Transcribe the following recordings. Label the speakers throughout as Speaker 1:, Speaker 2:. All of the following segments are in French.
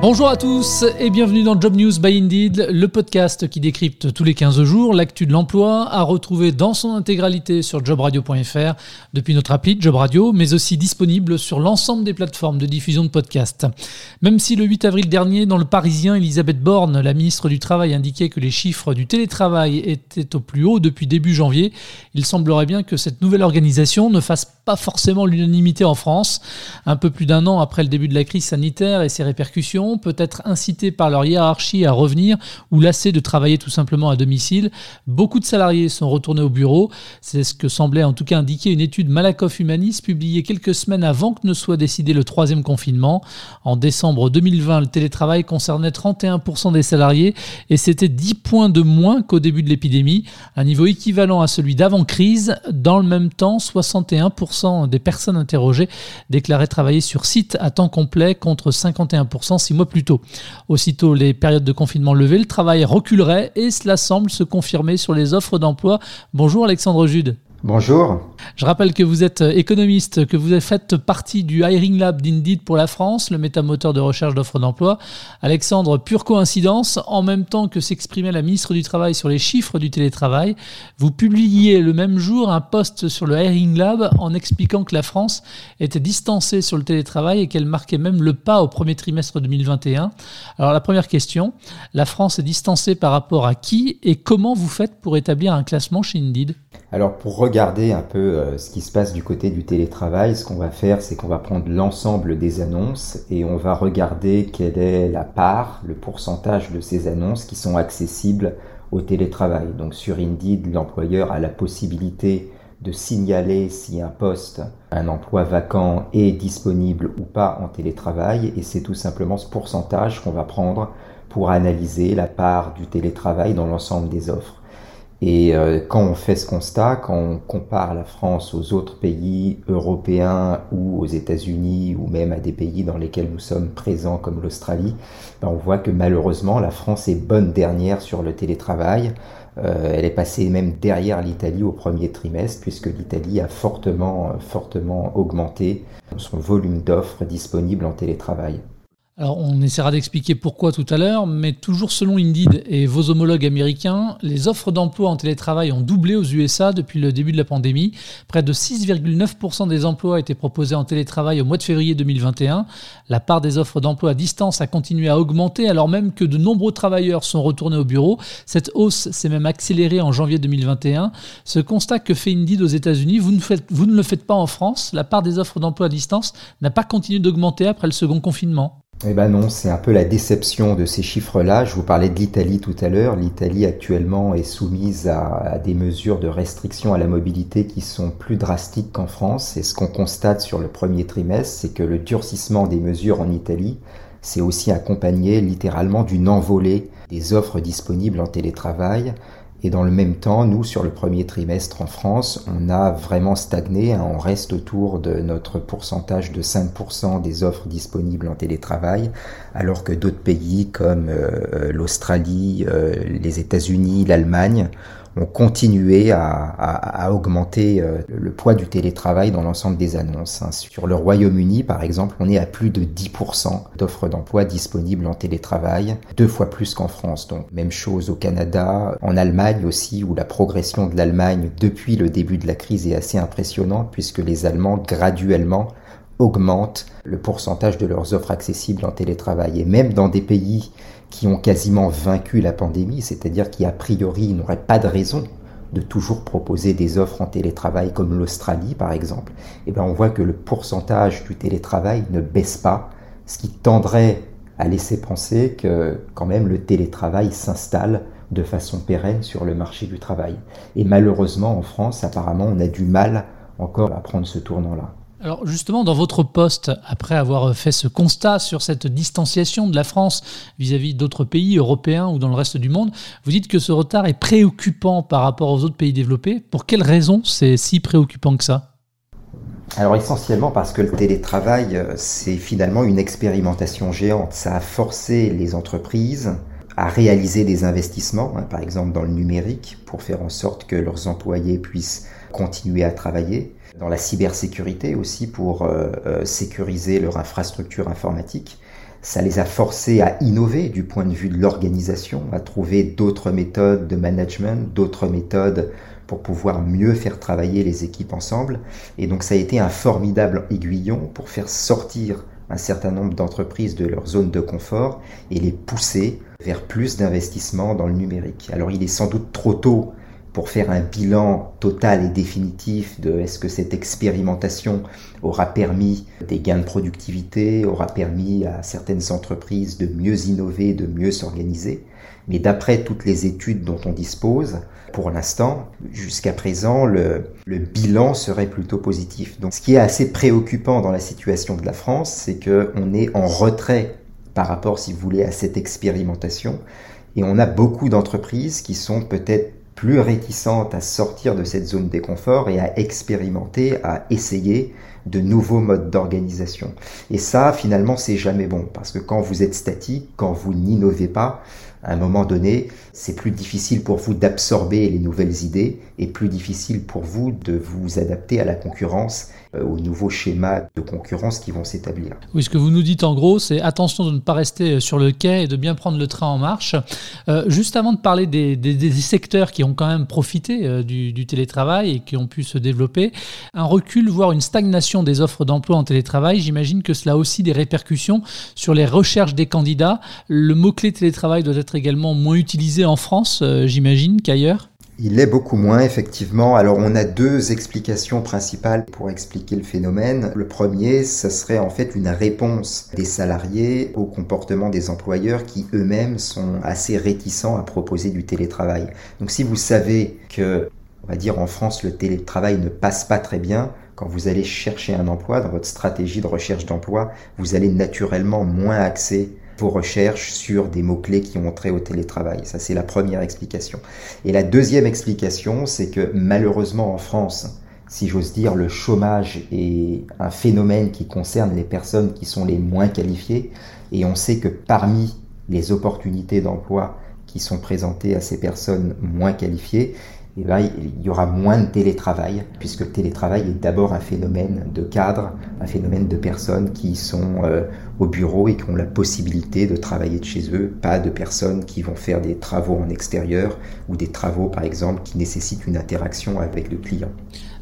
Speaker 1: Bonjour à tous et bienvenue dans Job News by Indeed, le podcast qui décrypte tous les 15 jours l'actu de l'emploi à retrouver dans son intégralité sur jobradio.fr depuis notre appli Job Radio, mais aussi disponible sur l'ensemble des plateformes de diffusion de podcasts. Même si le 8 avril dernier, dans le Parisien, Elisabeth Borne, la ministre du Travail, indiquait que les chiffres du télétravail étaient au plus haut depuis début janvier, il semblerait bien que cette nouvelle organisation ne fasse pas forcément l'unanimité en France. Un peu plus d'un an après le début de la crise sanitaire et ses répercussions, peut être incités par leur hiérarchie à revenir ou lassés de travailler tout simplement à domicile. Beaucoup de salariés sont retournés au bureau. C'est ce que semblait en tout cas indiquer une étude Malakoff Humanis publiée quelques semaines avant que ne soit décidé le troisième confinement. En décembre 2020, le télétravail concernait 31% des salariés et c'était 10 points de moins qu'au début de l'épidémie, un niveau équivalent à celui d'avant-crise. Dans le même temps, 61% des personnes interrogées déclaraient travailler sur site à temps complet contre 51% six mois plus tôt. Aussitôt les périodes de confinement levées, le travail reculerait et cela semble se confirmer sur les offres d'emploi. Bonjour Alexandre Jude.
Speaker 2: Bonjour.
Speaker 1: Je rappelle que vous êtes économiste, que vous faites partie du Hiring Lab d'Indeed pour la France, le métamoteur de recherche d'offres d'emploi. Alexandre, pure coïncidence, en même temps que s'exprimait la ministre du Travail sur les chiffres du télétravail, vous publiez le même jour un post sur le Hiring Lab en expliquant que la France était distancée sur le télétravail et qu'elle marquait même le pas au premier trimestre 2021. Alors la première question, la France est distancée par rapport à qui et comment vous faites pour établir un classement chez Indeed?
Speaker 2: Alors pour regarder un peu euh, ce qui se passe du côté du télétravail, ce qu'on va faire, c'est qu'on va prendre l'ensemble des annonces et on va regarder quelle est la part, le pourcentage de ces annonces qui sont accessibles au télétravail. Donc sur Indeed, l'employeur a la possibilité de signaler si un poste, un emploi vacant est disponible ou pas en télétravail et c'est tout simplement ce pourcentage qu'on va prendre pour analyser la part du télétravail dans l'ensemble des offres. Et euh, quand on fait ce constat, quand on compare la France aux autres pays européens ou aux États-Unis ou même à des pays dans lesquels nous sommes présents comme l'Australie, ben on voit que malheureusement la France est bonne dernière sur le télétravail. Euh, elle est passée même derrière l'Italie au premier trimestre puisque l'Italie a fortement, fortement augmenté son volume d'offres disponibles en télétravail.
Speaker 1: Alors, on essaiera d'expliquer pourquoi tout à l'heure, mais toujours selon Indeed et vos homologues américains, les offres d'emploi en télétravail ont doublé aux USA depuis le début de la pandémie. Près de 6,9% des emplois étaient proposés en télétravail au mois de février 2021. La part des offres d'emploi à distance a continué à augmenter alors même que de nombreux travailleurs sont retournés au bureau. Cette hausse s'est même accélérée en janvier 2021. Ce constat que fait Indeed aux États-Unis, vous, vous ne le faites pas en France. La part des offres d'emploi à distance n'a pas continué d'augmenter après le second confinement.
Speaker 2: Eh ben non, c'est un peu la déception de ces chiffres-là. Je vous parlais de l'Italie tout à l'heure. L'Italie actuellement est soumise à, des mesures de restriction à la mobilité qui sont plus drastiques qu'en France. Et ce qu'on constate sur le premier trimestre, c'est que le durcissement des mesures en Italie s'est aussi accompagné littéralement d'une envolée des offres disponibles en télétravail et dans le même temps, nous, sur le premier trimestre en France, on a vraiment stagné. Hein. on reste autour de notre pourcentage de 5% des offres disponibles en télétravail, alors que d'autres pays comme euh, euh, l'Australie, euh, les États-Unis, l'Allemagne ont continué à, augmenter euh, le poids du télétravail dans l'ensemble des annonces. Hein. Sur le Royaume-Uni, par exemple, on est à plus de 10% d'offres d'emploi disponibles en télétravail, deux fois plus qu'en France. Donc même chose au Canada, en Allemagne aussi, où la progression de l'Allemagne depuis le début de la crise est assez impressionnante, puisque les Allemands graduellement augmentent le pourcentage de leurs offres accessibles en télétravail. Et même dans des pays qui ont quasiment vaincu la pandémie, c'est-à-dire qui a priori n'auraient pas de raison de toujours proposer des offres en télétravail comme l'Australie par exemple, eh bien on voit que le pourcentage du télétravail ne baisse pas, ce qui tendrait à laisser penser que quand même le télétravail s'installe de façon pérenne sur le marché du travail. Et malheureusement en France, apparemment, on a du mal encore à prendre ce tournant-là.
Speaker 1: Alors justement, dans votre poste, après avoir fait ce constat sur cette distanciation de la France vis-à-vis d'autres pays européens ou dans le reste du monde, vous dites que ce retard est préoccupant par rapport aux autres pays développés. Pour quelles raisons c'est si préoccupant que ça?
Speaker 2: Alors essentiellement parce que le télétravail, euh, c'est finalement une expérimentation géante. Ça a forcé les entreprises à réaliser des investissements, hein, par exemple dans le numérique, pour faire en sorte que leurs employés puissent continuer à travailler, dans la cybersécurité aussi pour euh, euh, sécuriser leur infrastructure informatique. Ça les a forcés à innover du point de vue de l'organisation, à trouver d'autres méthodes de management, d'autres méthodes pour pouvoir mieux faire travailler les équipes ensemble. Et donc ça a été un formidable aiguillon pour faire sortir un certain nombre d'entreprises de leur zone de confort et les pousser vers plus d'investissements dans le numérique. Alors il est sans doute trop tôt pour faire un bilan total et définitif de est-ce que cette expérimentation aura permis des gains de productivité, aura permis à certaines entreprises de mieux innover, de mieux s'organiser. Mais d'après toutes les études dont on dispose, pour l'instant, jusqu'à présent, le, le, bilan serait plutôt positif. Donc ce qui est assez préoccupant dans la situation de la France, c'est qu'on est en retrait par rapport, si vous voulez, à cette expérimentation. Et on a beaucoup d'entreprises qui sont peut-être plus réticentes à sortir de cette zone d'inconfort et à expérimenter, à essayer de nouveaux modes d'organisation. Et ça, finalement, c'est jamais bon, parce que quand vous êtes statique, quand vous n'innovez pas, à un moment donné, c'est plus difficile pour vous d'absorber les nouvelles idées et plus difficile pour vous de vous adapter à la concurrence, euh, aux nouveaux schémas de concurrence qui vont s'établir.
Speaker 1: Oui, ce que vous nous dites en gros, c'est attention de ne pas rester sur le quai et de bien prendre le train en marche. Euh, juste avant de parler des, des, secteurs qui ont quand même profité euh, du, du, télétravail et qui ont pu se développer, un recul, voire une stagnation des offres d'emploi en télétravail, j'imagine que cela a aussi des répercussions sur les recherches des candidats. Le mot-clé télétravail doit être également moins utilisé en France, euh, j'imagine, qu'ailleurs?
Speaker 2: Il est beaucoup moins, effectivement. Alors, on a deux explications principales pour expliquer le phénomène. Le premier, ce serait en fait une réponse des salariés au comportement des employeurs qui eux-mêmes sont assez réticents à proposer du télétravail. Donc, si vous savez que, on va dire en France, le télétravail ne passe pas très bien, quand vous allez chercher un emploi, dans votre stratégie de recherche d'emploi, vous allez naturellement moins axer vos recherches sur des mots-clés qui ont trait au télétravail. Ça, c'est la première explication. Et la deuxième explication, c'est que malheureusement en France, si j'ose dire, le chômage est un phénomène qui concerne les personnes qui sont les moins qualifiées. Et on sait que parmi les opportunités d'emploi qui sont présentées à ces personnes moins qualifiées, eh ben, il y aura moins de télétravail, puisque le télétravail est d'abord un phénomène de cadre, un phénomène de personnes qui sont euh, au bureau et qui ont la possibilité de travailler de chez eux, pas de personnes qui vont faire des travaux en extérieur ou des travaux, par exemple, qui nécessitent une interaction avec le client.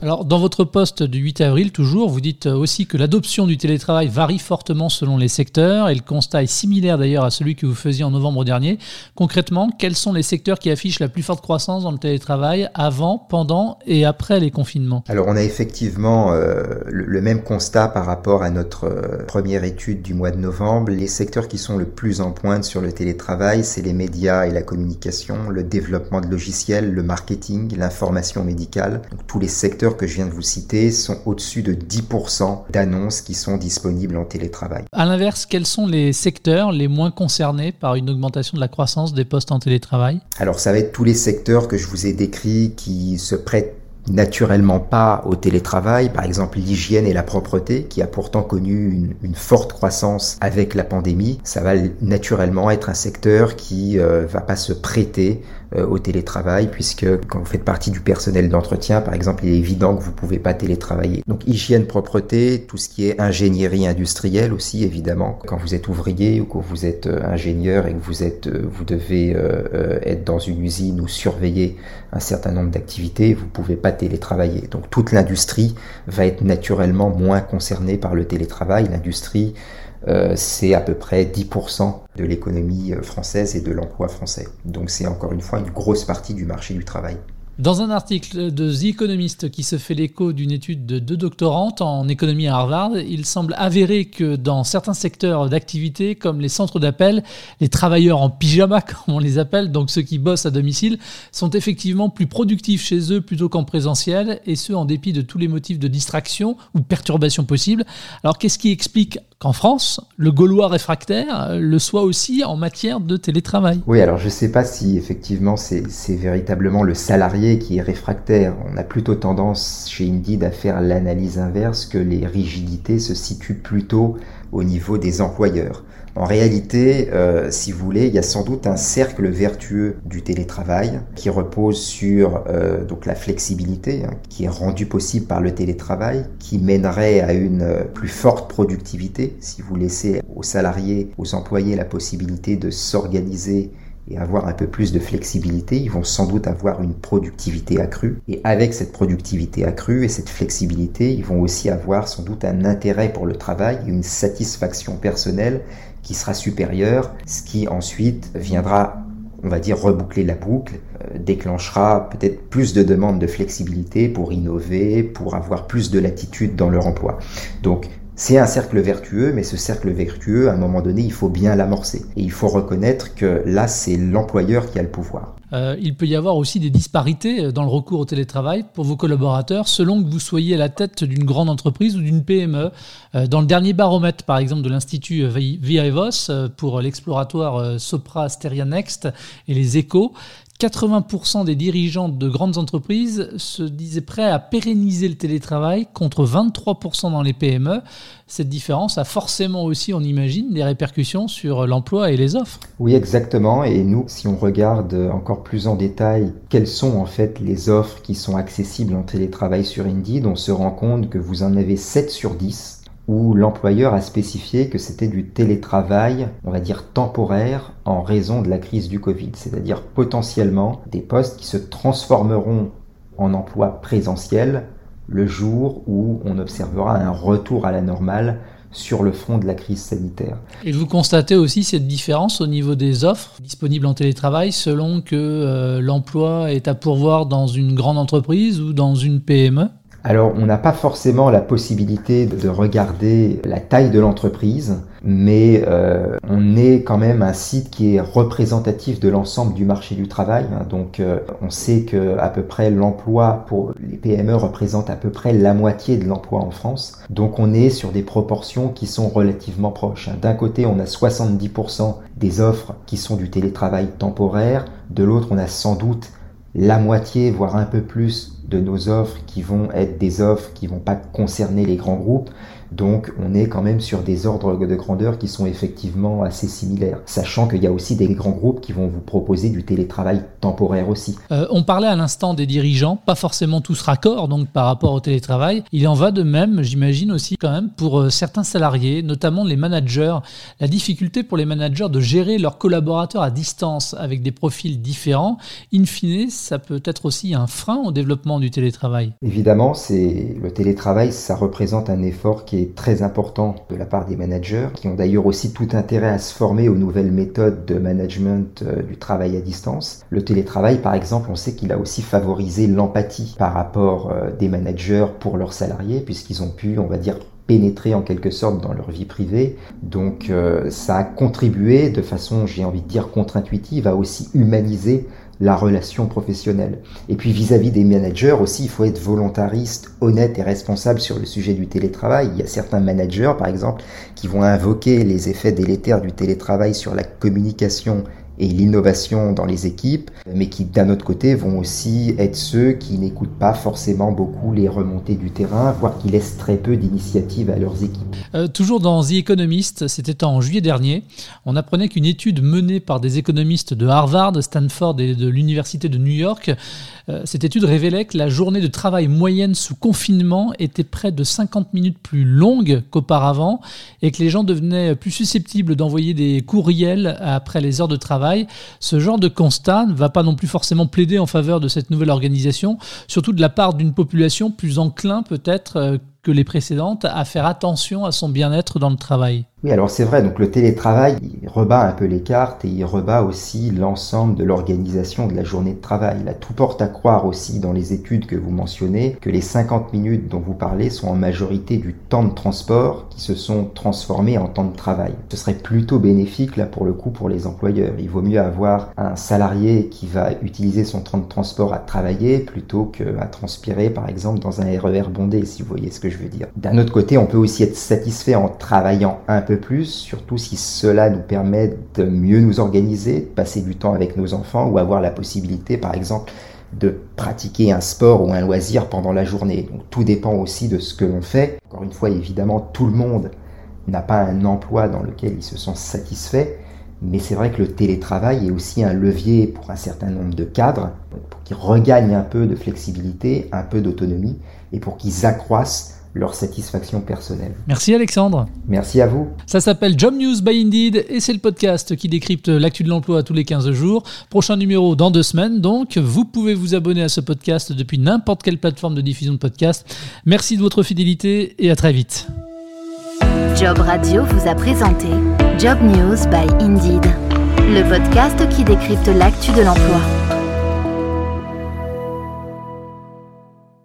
Speaker 1: Alors, dans votre poste du 8 avril, toujours, vous dites aussi que l'adoption du télétravail varie fortement selon les secteurs et le constat est similaire d'ailleurs à celui que vous faisiez en novembre dernier. Concrètement, quels sont les secteurs qui affichent la plus forte croissance dans le télétravail avant, pendant et après les confinements?
Speaker 2: Alors, on a effectivement euh, le, même constat par rapport à notre euh, première étude du mois de novembre. Les secteurs qui sont le plus en pointe sur le télétravail, c'est les médias et la communication, le développement de logiciels, le marketing, l'information médicale. Donc, tous les secteurs que je viens de vous citer sont au-dessus de 10% d'annonces qui sont disponibles en télétravail.
Speaker 1: À l'inverse, quels sont les secteurs les moins concernés par une augmentation de la croissance des postes en télétravail?
Speaker 2: Alors ça va être tous les secteurs que je vous ai décrits qui se prêtent naturellement pas au télétravail, par exemple l'hygiène et la propreté, qui a pourtant connu une, forte croissance avec la pandémie, ça va naturellement être un secteur qui euh, va pas se prêter au télétravail, puisque quand vous faites partie du personnel d'entretien, par exemple, il est évident que vous pouvez pas télétravailler. Donc hygiène, propreté, tout ce qui est ingénierie industrielle aussi, évidemment. Quand vous êtes ouvrier ou que vous êtes euh, ingénieur et que vous êtes, euh, vous devez être dans une usine ou surveiller un certain nombre d'activités, vous pouvez pas télétravailler. Donc toute l'industrie va être naturellement moins concernée par le télétravail. L'industrie euh, c'est à peu près 10% de l'économie euh, française et de l'emploi français. Donc c'est encore une fois une grosse partie du marché du travail.
Speaker 1: Dans un article de The Economist qui se fait l'écho d'une étude de deux doctorantes en économie à Harvard, il semble avéré que dans certains secteurs d'activité, comme les centres d'appel, les travailleurs en pyjama, comme on les appelle, donc ceux qui bossent à domicile, sont effectivement plus productifs chez eux plutôt qu'en présentiel, et ce en dépit de tous les motifs de distraction ou perturbation possibles. Alors qu'est-ce qui explique qu'en France, le Gaulois réfractaire le soit aussi en matière de télétravail
Speaker 2: Oui, alors je ne sais pas si effectivement c'est véritablement le salarié qui est réfractaire. On a plutôt tendance chez Indeed à faire l'analyse inverse que les rigidités se situent plutôt au niveau des employeurs. En réalité, euh, si vous voulez, il y a sans doute un cercle vertueux du télétravail qui repose sur euh, donc la flexibilité hein, qui est rendue possible par le télétravail, qui mènerait à une euh, plus forte productivité si vous laissez aux salariés, aux employés la possibilité de s'organiser et avoir un peu plus de flexibilité, ils vont sans doute avoir une productivité accrue. Et avec cette productivité accrue et cette flexibilité, ils vont aussi avoir sans doute un intérêt pour le travail une satisfaction personnelle qui sera supérieure, ce qui ensuite viendra on va dire reboucler la boucle, euh, déclenchera peut-être plus de demandes de flexibilité pour innover, pour avoir plus de latitude dans leur emploi. Donc c'est un cercle vertueux, mais ce cercle vertueux, à un moment donné, il faut bien l'amorcer. Et il faut reconnaître que là, c'est l'employeur qui a le pouvoir.
Speaker 1: Euh, il peut y avoir aussi des disparités dans le recours au télétravail pour vos collaborateurs selon que vous soyez à la tête d'une grande entreprise ou d'une PME. Euh, dans le dernier baromètre, par exemple, de l'Institut euh, pour l'exploratoire Sopra Steria Next et les échos, 80% des dirigeants de grandes entreprises se disaient prêts à pérenniser le télétravail contre 23% dans les PME. Cette différence a forcément aussi, on imagine, des répercussions sur l'emploi et les offres.
Speaker 2: Oui, exactement. Et nous, si on regarde encore plus en détail quelles sont en fait les offres qui sont accessibles en télétravail sur Indeed, on se rend compte que vous en avez 7 sur 10 où l'employeur a spécifié que c'était du télétravail, on va dire temporaire, en raison de la crise du Covid, c'est-à-dire potentiellement des postes qui se transformeront en emploi présentiel le jour où on observera un retour à la normale sur le front de la crise sanitaire.
Speaker 1: Et vous constatez aussi cette différence au niveau des offres disponibles en télétravail selon que euh, l'emploi est à pourvoir dans une grande entreprise ou dans une PME
Speaker 2: alors, on n'a pas forcément la possibilité de regarder la taille de l'entreprise, mais euh, on est quand même un site qui est représentatif de l'ensemble du marché du travail. Hein. Donc, euh, on sait que à peu près l'emploi pour les PME représente à peu près la moitié de l'emploi en France. Donc, on est sur des proportions qui sont relativement proches. Hein. D'un côté, on a 70% des offres qui sont du télétravail temporaire. De l'autre, on a sans doute la moitié, voire un peu plus de nos offres qui vont être des offres qui vont pas concerner les grands groupes. Donc on est quand même sur des ordres de grandeur qui sont effectivement assez similaires, sachant qu'il y a aussi des grands groupes qui vont vous proposer du télétravail temporaire aussi.
Speaker 1: Euh, on parlait à l'instant des dirigeants, pas forcément tous raccords donc par rapport au télétravail. Il en va de même, j'imagine aussi quand même pour euh, certains salariés, notamment les managers. La difficulté pour les managers de gérer leurs collaborateurs à distance avec des profils différents, in fine, ça peut être aussi un frein au développement du télétravail
Speaker 2: Évidemment, c'est le télétravail, ça représente un effort qui est très important de la part des managers, qui ont d'ailleurs aussi tout intérêt à se former aux nouvelles méthodes de management euh, du travail à distance. Le télétravail, par exemple, on sait qu'il a aussi favorisé l'empathie par rapport euh, des managers pour leurs salariés, puisqu'ils ont pu, on va dire, pénétrer en quelque sorte dans leur vie privée. Donc euh, ça a contribué de façon, j'ai envie de dire, contre-intuitive à aussi humaniser la relation professionnelle. Et puis vis-à-vis des managers aussi, il faut être volontariste, honnête et responsable sur le sujet du télétravail. Il y a certains managers, par exemple, qui vont invoquer les effets délétères du télétravail sur la communication et l'innovation dans les équipes, mais qui d'un autre côté vont aussi être ceux qui n'écoutent pas forcément beaucoup les remontées du terrain, voire qui laissent très peu d'initiatives à leurs équipes.
Speaker 1: Euh, toujours dans The Economist, c'était en juillet dernier, on apprenait qu'une étude menée par des économistes de Harvard, Stanford et de l'Université de New York, euh, cette étude révélait que la journée de travail moyenne sous confinement était près de 50 minutes plus longue qu'auparavant et que les gens devenaient plus susceptibles d'envoyer des courriels après les heures de travail ce genre de constat ne va pas non plus forcément plaider en faveur de cette nouvelle organisation, surtout de la part d'une population plus enclin peut-être euh, que les précédentes à faire attention à son bien-être dans le travail.
Speaker 2: Oui, alors c'est vrai, donc le télétravail, il rebat un peu les cartes et il rebat aussi l'ensemble de l'organisation de la journée de travail. Là, tout porte à croire aussi dans les études que vous mentionnez que les 50 minutes dont vous parlez sont en majorité du temps de transport qui se sont transformés en temps de travail. Ce serait plutôt bénéfique là pour le coup pour les employeurs. Il vaut mieux avoir un salarié qui va utiliser son temps de transport à travailler plutôt qu'à transpirer par exemple dans un RER bondé si vous voyez ce que je veux dire. D'un autre côté, on peut aussi être satisfait en travaillant un peu plus, surtout si cela nous permet de mieux nous organiser, de passer du temps avec nos enfants ou avoir la possibilité, par exemple, de pratiquer un sport ou un loisir pendant la journée. Tout dépend aussi de ce que l'on fait. Encore une fois, évidemment, tout le monde n'a pas un emploi dans lequel il se sent satisfait, mais c'est vrai que le télétravail est aussi un levier pour un certain nombre de cadres, pour qu'ils regagnent un peu de flexibilité, un peu d'autonomie, et pour qu'ils accroissent leur satisfaction personnelle.
Speaker 1: Merci Alexandre.
Speaker 2: Merci à vous.
Speaker 1: Ça s'appelle Job News by Indeed et c'est le podcast qui décrypte l'actu de l'emploi tous les 15 jours. Prochain numéro dans deux semaines donc. Vous pouvez vous abonner à ce podcast depuis n'importe quelle plateforme de diffusion de podcast. Merci de votre fidélité et à très vite.
Speaker 3: Job Radio vous a présenté Job News by Indeed, le podcast qui décrypte l'actu de l'emploi.